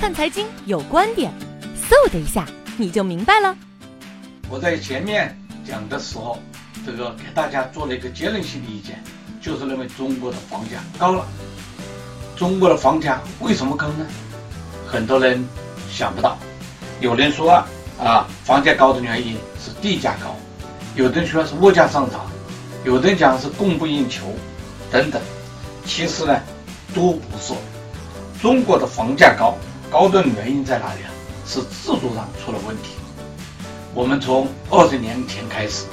看财经有观点，嗖的一下你就明白了。我在前面讲的时候，这个给大家做了一个结论性的意见，就是认为中国的房价高了。中国的房价为什么高呢？很多人想不到。有人说啊，房价高的原因是地价高；有的人说是物价上涨；有的人讲是供不应求等等。其实呢，都不是。中国的房价高，高端的原因在哪里啊？是制度上出了问题。我们从二十年前开始，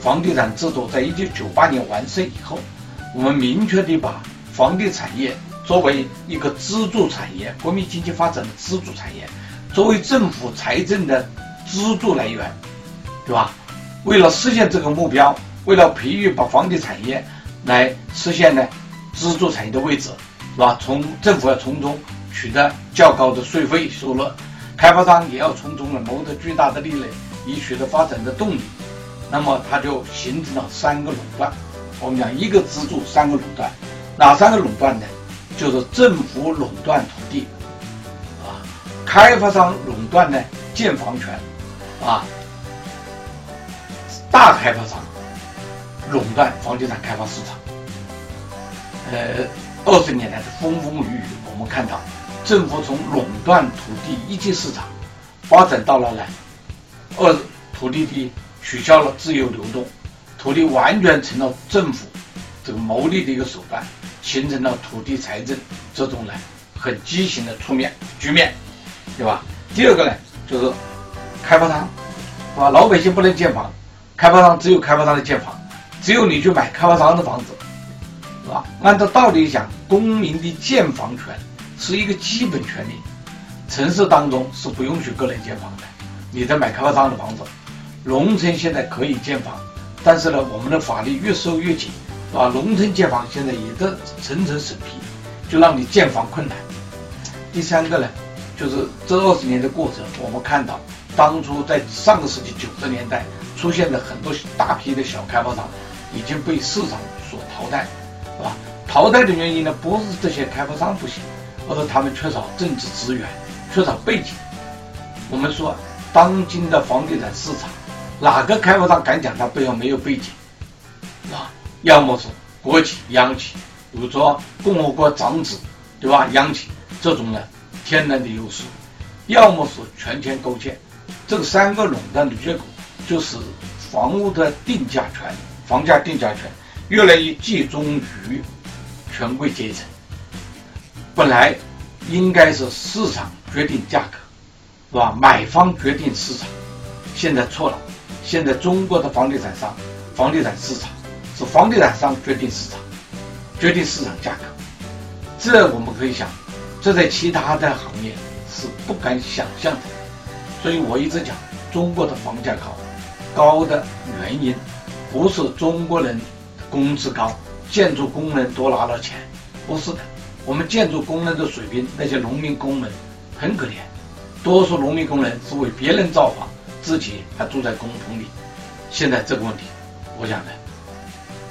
房地产制度在一九九八年完善以后，我们明确的把房地产业作为一个支柱产业，国民经济发展的支柱产业，作为政府财政的支柱来源，对吧？为了实现这个目标，为了培育把房地产业来实现呢支柱产业的位置。是吧？从政府要从中取得较高的税费收入，开发商也要从中呢谋得巨大的利润，以取得发展的动力。那么它就形成了三个垄断。我们讲一个支柱，三个垄断。哪三个垄断呢？就是政府垄断土地，啊，开发商垄断呢建房权，啊，大开发商垄断房地产开发市场，呃。二十年来的风风雨雨，我们看到政府从垄断土地一级市场发展到了呢，二土地的取消了自由流动，土地完全成了政府这个牟利的一个手段，形成了土地财政这种呢很畸形的出面局面，对吧？第二个呢就是开发商，是吧？老百姓不能建房，开发商只有开发商的建房，只有你去买开发商的房子。按照道理讲，公民的建房权是一个基本权利。城市当中是不允许个人建房的，你在买开发商的房子。农村现在可以建房，但是呢，我们的法律越收越紧，是吧？农村建房现在也在层层审批，就让你建房困难。第三个呢，就是这二十年的过程，我们看到，当初在上个世纪九十年代出现的很多大批的小开发商已经被市场所淘汰。是吧？淘汰的原因呢，不是这些开发商不行，而是他们缺少政治资源，缺少背景。我们说，当今的房地产市场，哪个开发商敢讲他背后没有背景？啊，要么是国企、央企，比如说共和国长子，对吧？央企这种呢，天然的优势；要么是权钱勾结。这三个垄断的结果，就是房屋的定价权、房价定价权。越来越集中于权贵阶层，本来应该是市场决定价格，是吧？买方决定市场，现在错了。现在中国的房地产商、房地产市场是房地产商决定市场，决定市场价格。这我们可以想，这在其他的行业是不敢想象的。所以我一直讲，中国的房价高，高的原因不是中国人。工资高，建筑工人多拿了钱，不是的。我们建筑工人的水平，那些农民工们很可怜，多数农民工人是为别人造房，自己还住在工棚里。现在这个问题，我想呢，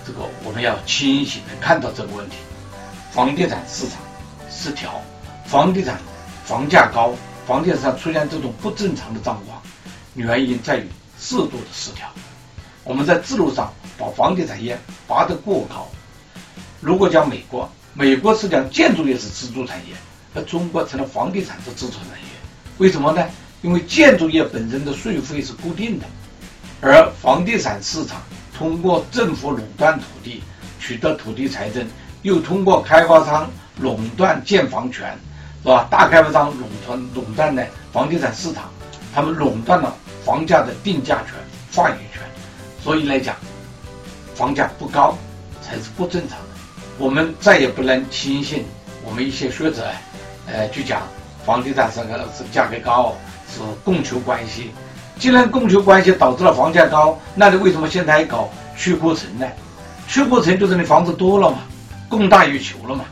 这个我们要清醒的看到这个问题。房地产市场失调，房地产房价高，房地产上出现这种不正常的状况，原因在于制度的失调。我们在制度上把房地产业拔得过高。如果将美国，美国是讲建筑业是支柱产业，而中国成了房地产是支柱产业。为什么呢？因为建筑业本身的税费是固定的，而房地产市场通过政府垄断土地取得土地财政，又通过开发商垄断建房权，是吧？大开发商垄断垄断呢房地产市场，他们垄断了房价的定价权、话语权。所以来讲，房价不高才是不正常。我们再也不能轻信我们一些学者，呃，去讲房地产这个是价格高是供求关系。既然供求关系导致了房价高，那你为什么现在还搞去库存呢？去库存就是你房子多了嘛，供大于求了嘛。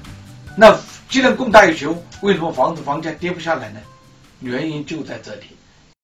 那既然供大于求，为什么房子房价跌不下来呢？原因就在这里。